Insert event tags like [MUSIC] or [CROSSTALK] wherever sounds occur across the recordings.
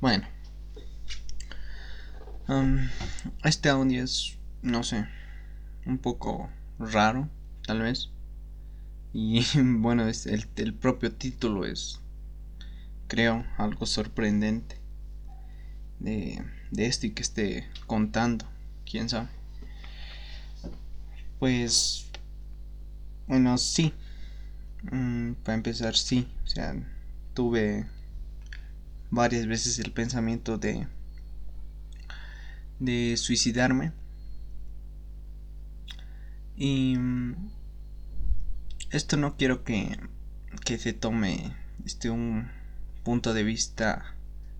Bueno. este audio es, no sé, un poco raro, tal vez. Y [LAUGHS] bueno, es el, el propio título es, creo, algo sorprendente de, de esto y que esté contando, quién sabe. Pues, bueno, sí. Mm, para empezar, sí. O sea, tuve varias veces el pensamiento de de suicidarme. Y mm, esto no quiero que, que se tome este un punto de vista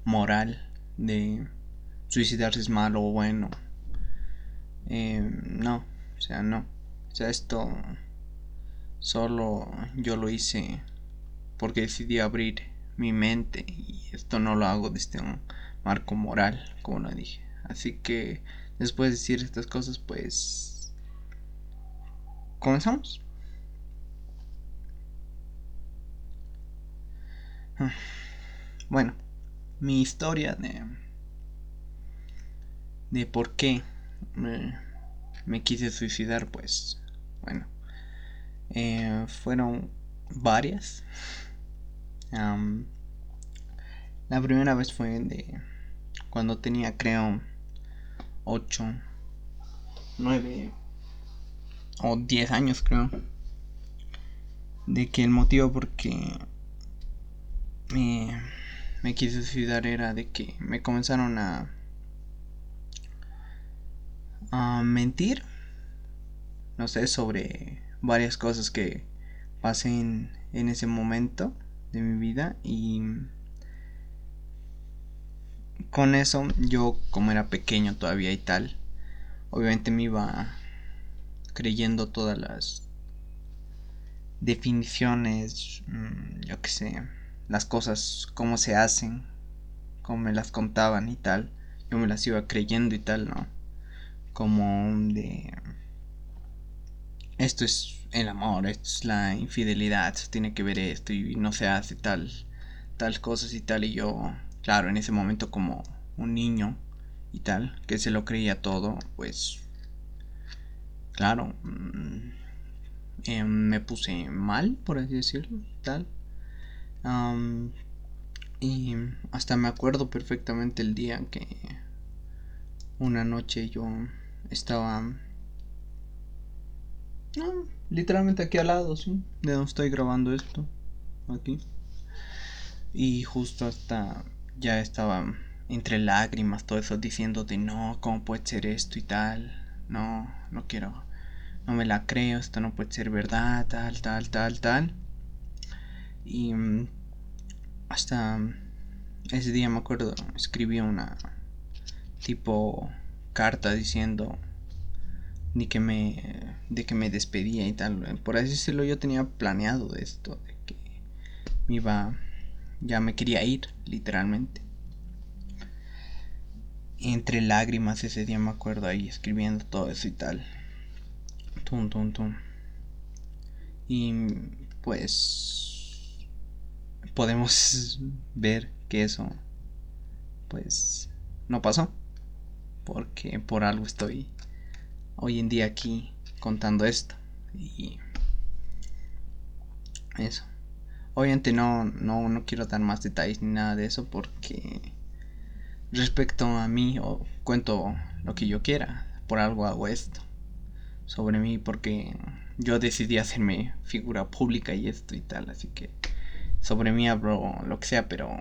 moral de suicidarse es malo o bueno. Eh, no o sea no. O sea esto solo yo lo hice porque decidí abrir mi mente y esto no lo hago desde un marco moral, como lo dije. Así que después de decir estas cosas, pues comenzamos. Ah, bueno, mi historia de de por qué me, quise suicidar, pues bueno, eh, fueron varias. La primera vez fue de cuando tenía creo 8, 9 o 10 años creo. De que el motivo por qué me, me quise suicidar era de que me comenzaron a, a mentir. No sé, sobre varias cosas que pasé en, en ese momento de mi vida y con eso yo como era pequeño todavía y tal, obviamente me iba creyendo todas las definiciones, mm, yo que sé, las cosas, cómo se hacen, cómo me las contaban y tal, yo me las iba creyendo y tal, ¿no? Como de... Esto es el amor, esto es la infidelidad, tiene que ver esto y no se hace tal, tal cosas y tal y yo claro, en ese momento como un niño y tal, que se lo creía todo, pues, claro, mm, eh, me puse mal, por así decirlo, tal. y hasta me acuerdo perfectamente el día que una noche yo estaba literalmente aquí al lado, sí, de donde estoy grabando esto, aquí. Y justo hasta ya estaba entre lágrimas, todo eso, diciéndote, no, ¿cómo puede ser esto y tal? No, no quiero, no me la creo, esto no puede ser verdad, tal, tal, tal, tal. Y mm, hasta ese día me acuerdo, escribí una tipo carta diciendo ni que me de que me despedía y tal. Por así decirlo, yo tenía planeado esto de que me iba ya me quería ir, literalmente. Entre lágrimas ese día me acuerdo ahí escribiendo todo eso y tal. Tum, tum, tum. Y pues podemos [LAUGHS] ver que eso pues no pasó. Porque por algo estoy hoy en día aquí contando esto. Y eso. Obviamente no, no, no quiero dar más detalles ni nada de eso porque respecto a mí o cuento lo que yo quiera. Por algo hago esto sobre mí porque yo decidí hacerme figura pública y esto y tal. Así que sobre mí hablo lo que sea, pero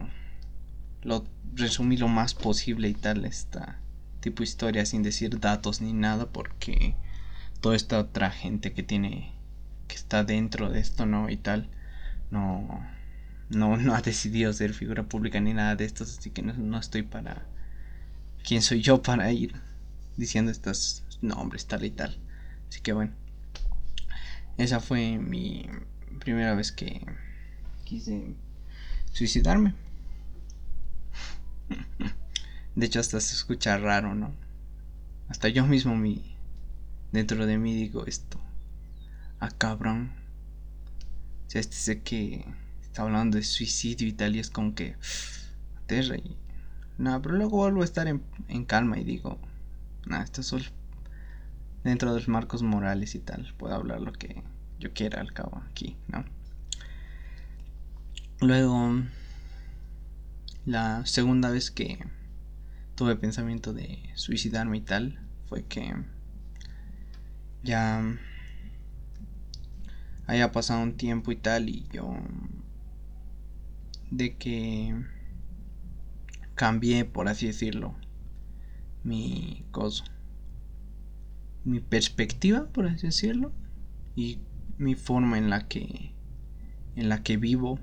lo resumí lo más posible y tal esta tipo de historia sin decir datos ni nada porque toda esta otra gente que tiene que está dentro de esto no y tal no, no, no ha decidido ser figura pública ni nada de esto, así que no, estoy para... ¿Quién soy yo para ir diciendo estos nombres tal y tal? Así que bueno, esa fue mi primera vez que quise suicidarme. De hecho, hasta se escucha raro, ¿no? Hasta yo mismo mi dentro de mí digo esto. Ah, cabrón. O sea, este sé que está hablando de suicidio y tal, y es como que aterra y No, pero luego vuelvo a estar en, en calma y digo, nada, esto es dentro de los marcos morales y tal. Puedo hablar lo que yo quiera al cabo aquí, ¿no? Luego, la segunda vez que tuve pensamiento de suicidarme y tal fue que ya haya pasado un tiempo y tal y yo de que cambié por así decirlo mi coso mi perspectiva por así decirlo y mi forma en la que en la que vivo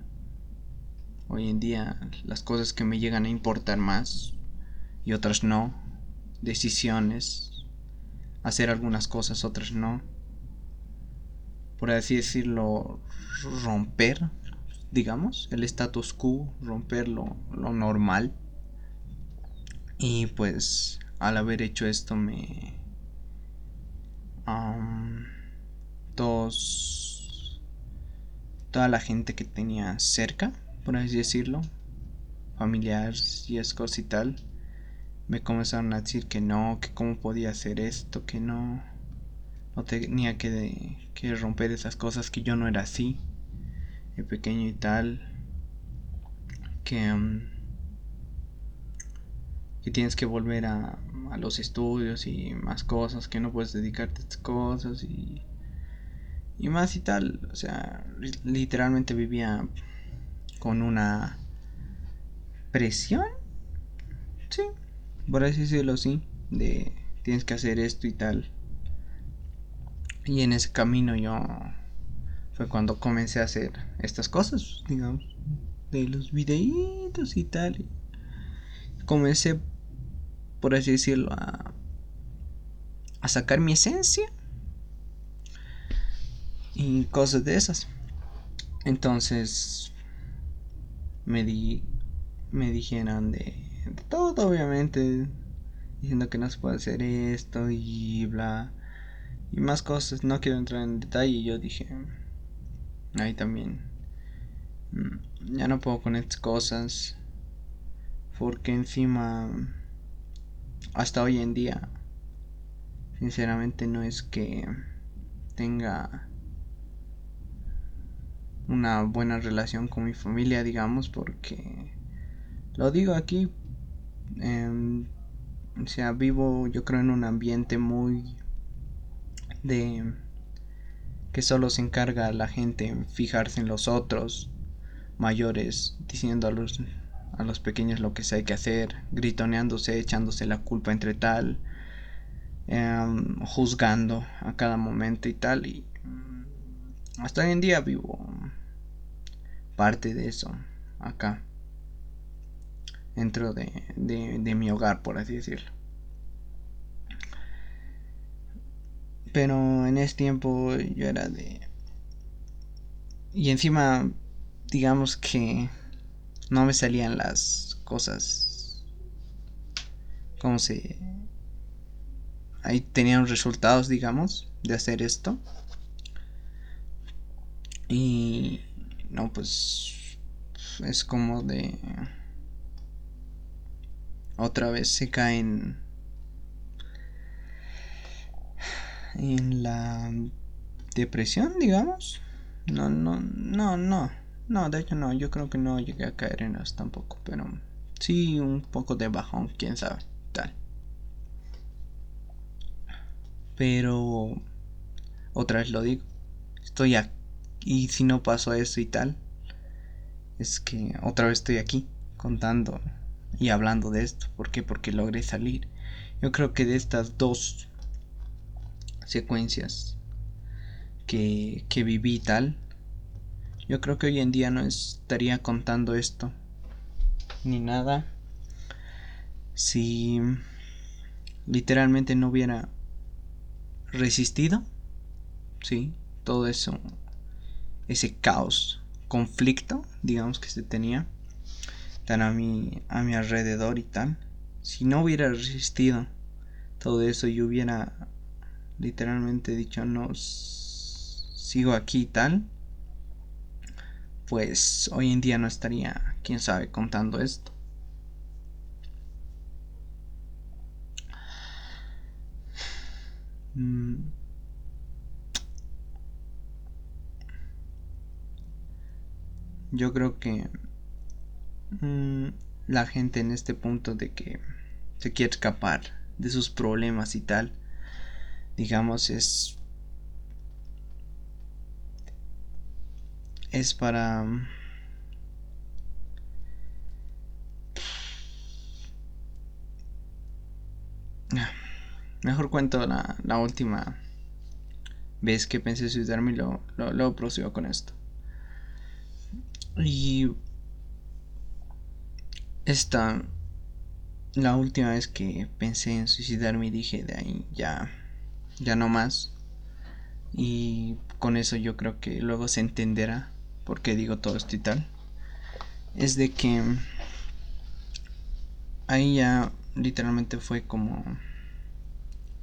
hoy en día. Las cosas que me llegan a importar más y otras no. Decisiones hacer algunas cosas otras no por así decirlo romper digamos el status quo romper lo, normal. Y pues al haber hecho esto me todos toda la gente que tenía cerca por así decirlo familiares y escos y tal me comenzaron a decir que no que cómo podía hacer esto que no no tenía que, que romper esas cosas que yo no era así de pequeño y tal que que tienes que volver a, a los estudios y más cosas, que no puedes dedicarte a estas cosas y, y más y tal. O sea, literalmente vivía con una presión, sí, por así decirlo, sí, de tienes que hacer esto y tal. Y en ese camino yo fue cuando comencé a hacer estas cosas, digamos, de los videitos y tal. Comencé por así decirlo, a, a sacar mi esencia y cosas de esas. Entonces me di me dijeron de, todo obviamente diciendo que no se puede hacer esto y bla y más cosas no quiero entrar en detalle y yo dije ahí también mm, ya no puedo con estas cosas porque encima hasta hoy en día, sinceramente no es que tenga una buena relación con mi familia, digamos, porque lo digo aquí, em, o sea, vivo yo creo en un ambiente muy de que solo se encarga la gente en fijarse en los otros mayores, diciendo a los a los pequeños lo que se hay que hacer, gritoneándose, echándose la culpa entre tal, em, juzgando a cada momento y tal. Y hasta hoy en día vivo parte de eso acá, dentro de, de mi hogar, por así decirlo. Pero en ese tiempo yo era de... Y encima, digamos que no me salían las cosas como se ahí tenían resultados digamos de hacer esto. Y no pues es como de otra vez se caen en la depresión digamos no no no no no, de hecho no, yo creo que no llegué a caer en eso tampoco, pero sí un poco de bajón, quién sabe, tal. Pero otra vez lo digo, estoy aquí y si no pasó eso y tal, es que otra vez estoy aquí contando y hablando de esto, ¿por qué? Porque logré salir. Yo creo que de estas dos secuencias que, que viví tal, yo creo que hoy en día no estaría contando esto ni nada si literalmente no hubiera resistido, sí, todo eso, ese caos, conflicto, digamos que se tenía tan a mi, a mi alrededor y tal, si no hubiera resistido todo eso y hubiera literalmente dicho no sigo aquí y tal, pues hoy en día no estaría, quién sabe, contando esto. Mm. Yo creo que mm, la gente en este punto de que se quiere escapar de sus problemas y tal, digamos, es es para Mejor cuento la, la última vez que pensé suicidarme y luego, lo, prosigo con esto. Y esta, la última vez que pensé en suicidarme dije de ahí ya, ya no más. Y con eso yo creo que luego se entenderá por qué digo todo esto y tal. Es de que ahí ya literalmente fue como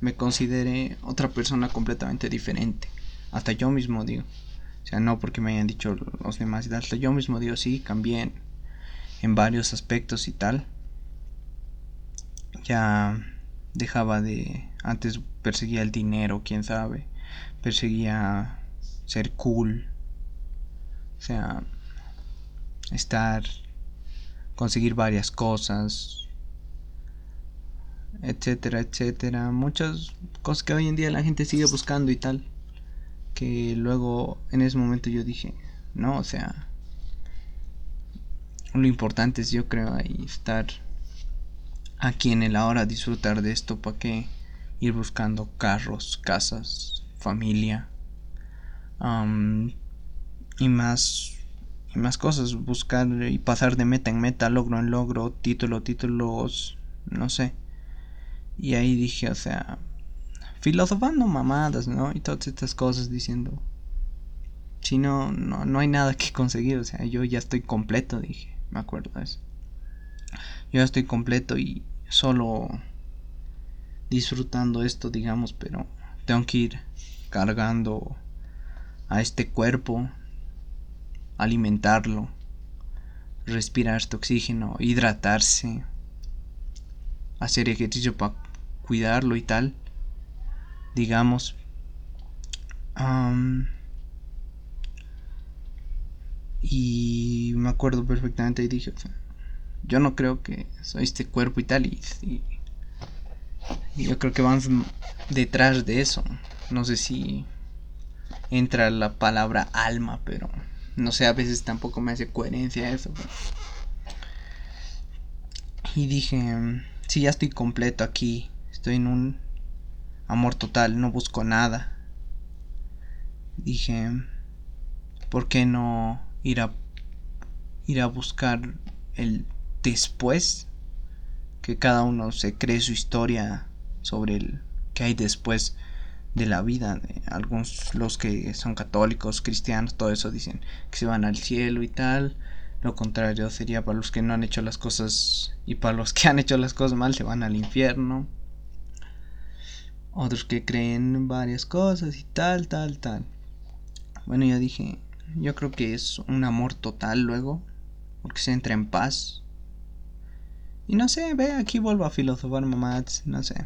me consideré otra persona completamente diferente. Hasta yo mismo digo. O sea, no porque me hayan dicho los demás y. Hasta yo mismo digo, sí, cambié en, varios aspectos y tal. Ya dejaba de... Antes perseguía el dinero, quién sabe. Perseguía ser cool. O sea, estar... Conseguir varias cosas etcétera, etcétera. Muchas cosas que hoy en día la gente sigue buscando y tal. Que luego en ese momento yo dije, no, o sea, lo importante es yo creo ahí estar aquí en el ahora, disfrutar de esto, ¿para qué ir buscando carros, casas, familia? y más y más cosas, buscar y pasar de meta en meta, logro en logro, título, títulos, no sé. Y ahí dije, o sea, filosofando mamadas, ¿no? Y todas estas cosas diciendo, si no, no, no hay nada que conseguir, o sea, yo ya estoy completo, dije, me acuerdo de eso. Yo ya estoy completo y solo disfrutando esto, digamos, pero tengo que ir cargando a este cuerpo, alimentarlo, respirar este oxígeno, hidratarse, hacer ejercicio para cuidarlo y tal, digamos. y me acuerdo perfectamente y dije, yo no creo que soy este cuerpo y tal, y, yo creo que vamos detrás de eso. No sé si entra la palabra alma, pero no sé, a veces tampoco me hace coherencia eso. Y dije, si ya estoy completo aquí, Estoy en un amor total, no busco nada. Dije, ¿por qué no ir a ir a buscar el después? Que cada uno se cree su historia sobre el que hay después de la vida. Algunos, los que son católicos, cristianos, todo eso dicen que se van al cielo y tal. Lo contrario sería para los que no han hecho las cosas y para los que han hecho las cosas mal se van al infierno otros que creen varias cosas y tal, tal, tal. Bueno, ya dije, yo creo que es un amor total luego, porque se entra en paz. Y no sé, ve, aquí vuelvo a filosofar mamás, no sé.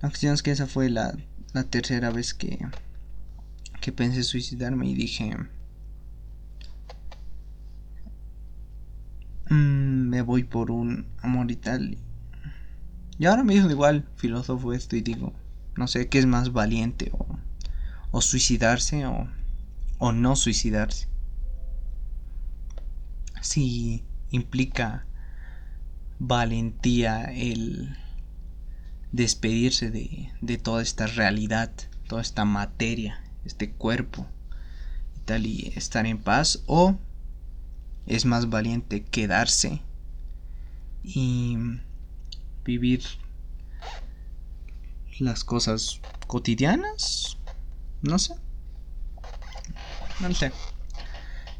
La cuestión es que esa fue la, la tercera vez que, que pensé suicidarme y dije... Mm, me voy por un amor y tal. Y ahora me dijo igual, filósofo esto, y digo, no sé qué es más valiente, o, suicidarse o, o no suicidarse. Si implica valentía el despedirse de, de toda esta realidad, toda esta materia, este cuerpo y tal, y estar en paz, o es más valiente quedarse y vivir las cosas cotidianas. No sé. No sé.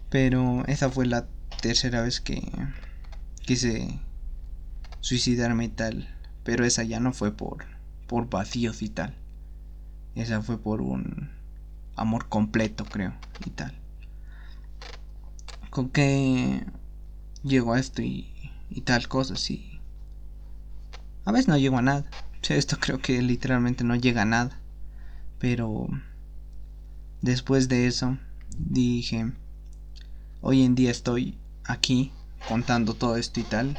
Pero esa fue la tercera vez que quise suicidarme y tal. Pero esa ya no fue por, por vacíos y tal. Esa fue por un amor completo, creo, y tal. Con que llegó a esto y, y tal cosas y a veces no llego a nada. esto creo que literalmente no llega a nada. Pero después de eso dije, hoy en día estoy aquí contando todo esto y tal,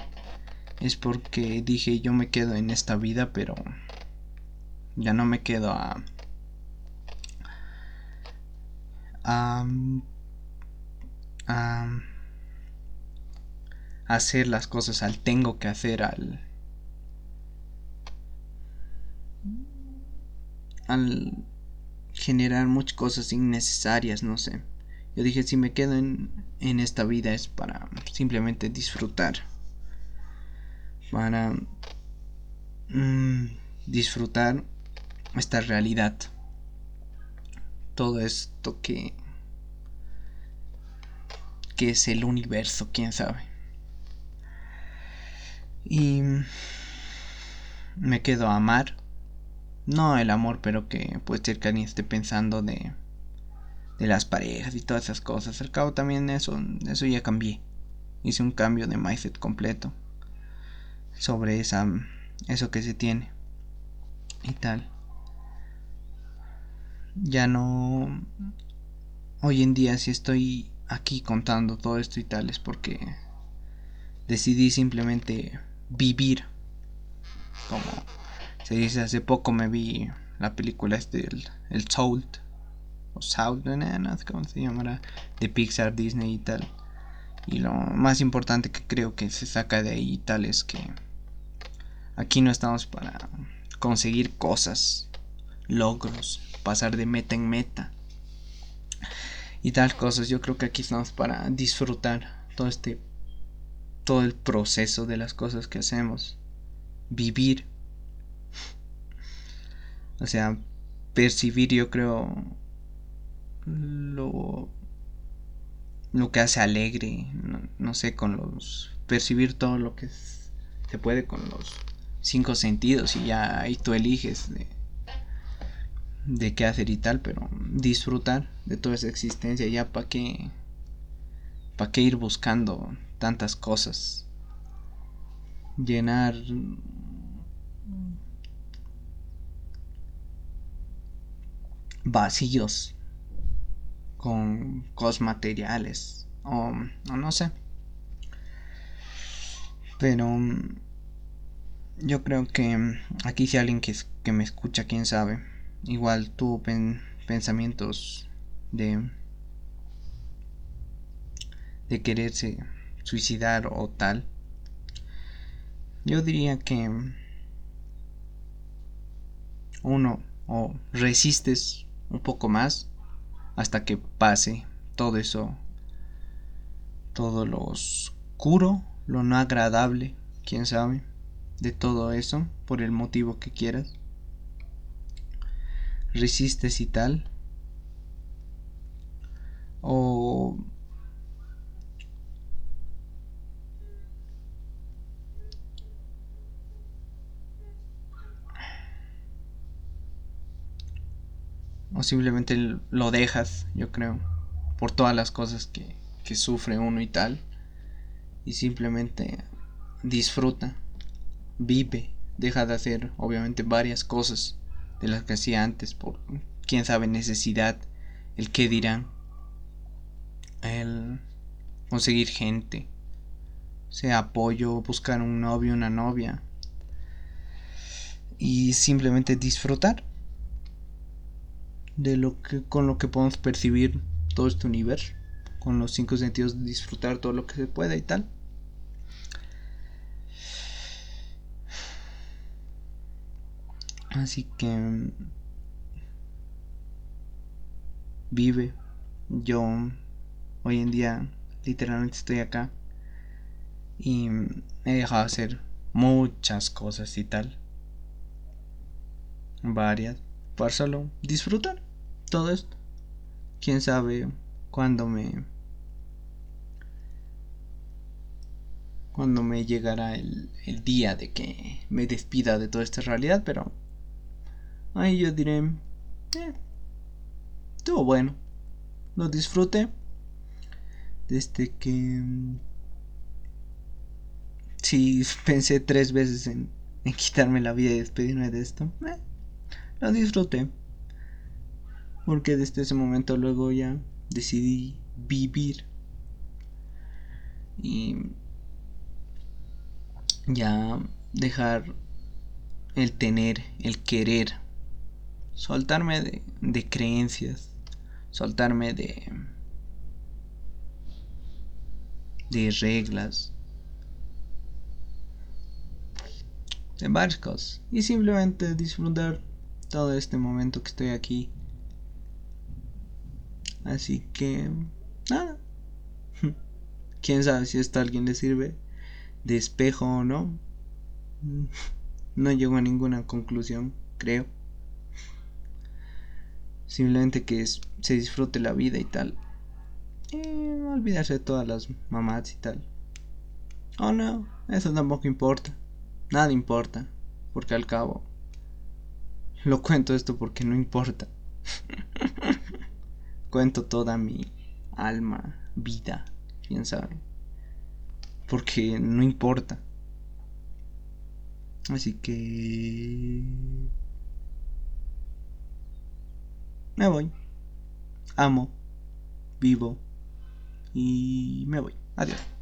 es porque dije yo me quedo en esta vida, pero ya no me quedo a... a, a hacer las cosas al tengo que hacer al al generar muchas cosas innecesarias no sé. Yo dije si me quedo en, en esta vida es para simplemente disfrutar para mm, disfrutar esta realidad todo esto que que es el universo quién sabe y me quedo a amar. No el amor, pero que que alguien esté pensando de, de las parejas y todas esas cosas. Al cabo también eso, eso ya cambié. Hice un cambio de mindset completo sobre esa, eso que se tiene y tal. Ya no... Hoy en día si estoy aquí contando todo esto y tal es porque decidí simplemente vivir. Como se dice, hace poco me vi la película este, el, el o Soul, no sé cómo se llamará, de Pixar, Disney y tal. Y lo más importante que creo que se saca de ahí y tal es que aquí no estamos para conseguir cosas, logros, pasar de meta en meta y tal cosas. Yo creo que aquí estamos para disfrutar todo este todo el proceso de las cosas que hacemos. Vivir. O sea, percibir yo creo lo lo que hace alegre, no, sé, con los percibir todo lo que se puede con los cinco sentidos y ya ahí tú eliges de, de qué hacer y tal, pero disfrutar de toda esa existencia ya para qué para qué ir buscando tantas cosas. Llenar vacíos con cosas materiales o, no sé. Pero yo creo que aquí si alguien que, que me escucha, quién sabe, igual tuvo pensamientos de de quererse suicidar o tal, yo diría que uno o resistes un poco más hasta que pase todo eso, todo lo oscuro, lo no agradable, quién sabe, de todo eso, por el motivo que quieras. Resistes y tal. O o simplemente lo dejas, yo creo, por todas las cosas que, que sufre uno y tal, y simplemente disfruta, vive, deja de hacer obviamente varias cosas de las que hacía antes por quién sabe necesidad, el qué dirán, el conseguir gente, sea apoyo, buscar un novio, una novia y simplemente disfrutar de lo que con lo que podemos percibir todo este universo con los cinco sentidos disfrutar todo lo que se pueda y tal así que vive yo hoy en día literalmente estoy acá y he dejado hacer muchas cosas y tal varias para solo disfrutar todo esto. Quién sabe cuándo me. cuando me llegará el, el día de que me despida de toda esta realidad, pero. Ahí yo diré. Eh, estuvo bueno. Lo disfruté. Desde que. Si [LAUGHS] pensé tres veces en, en quitarme la vida y despedirme de esto. Eh, lo disfruté. Porque desde ese momento luego ya decidí vivir y ya dejar el tener, el querer, soltarme de, de creencias, soltarme de, de reglas, de varias y simplemente disfrutar todo este momento que estoy aquí. Así que, nada. [LAUGHS] Quién sabe si esto a alguien le sirve de espejo o no. [LAUGHS] No llego a ninguna conclusión, creo. Simplemente que se disfrute la vida y tal. Y olvidarse de todas las mamás y tal. Oh no, eso tampoco importa. Nada importa. Porque al cabo. Lo cuento esto porque no importa. [LAUGHS] cuento toda mi alma, vida, quién sabe. Porque no importa. Así que... Me voy. Amo. Vivo. Y me voy. Adiós.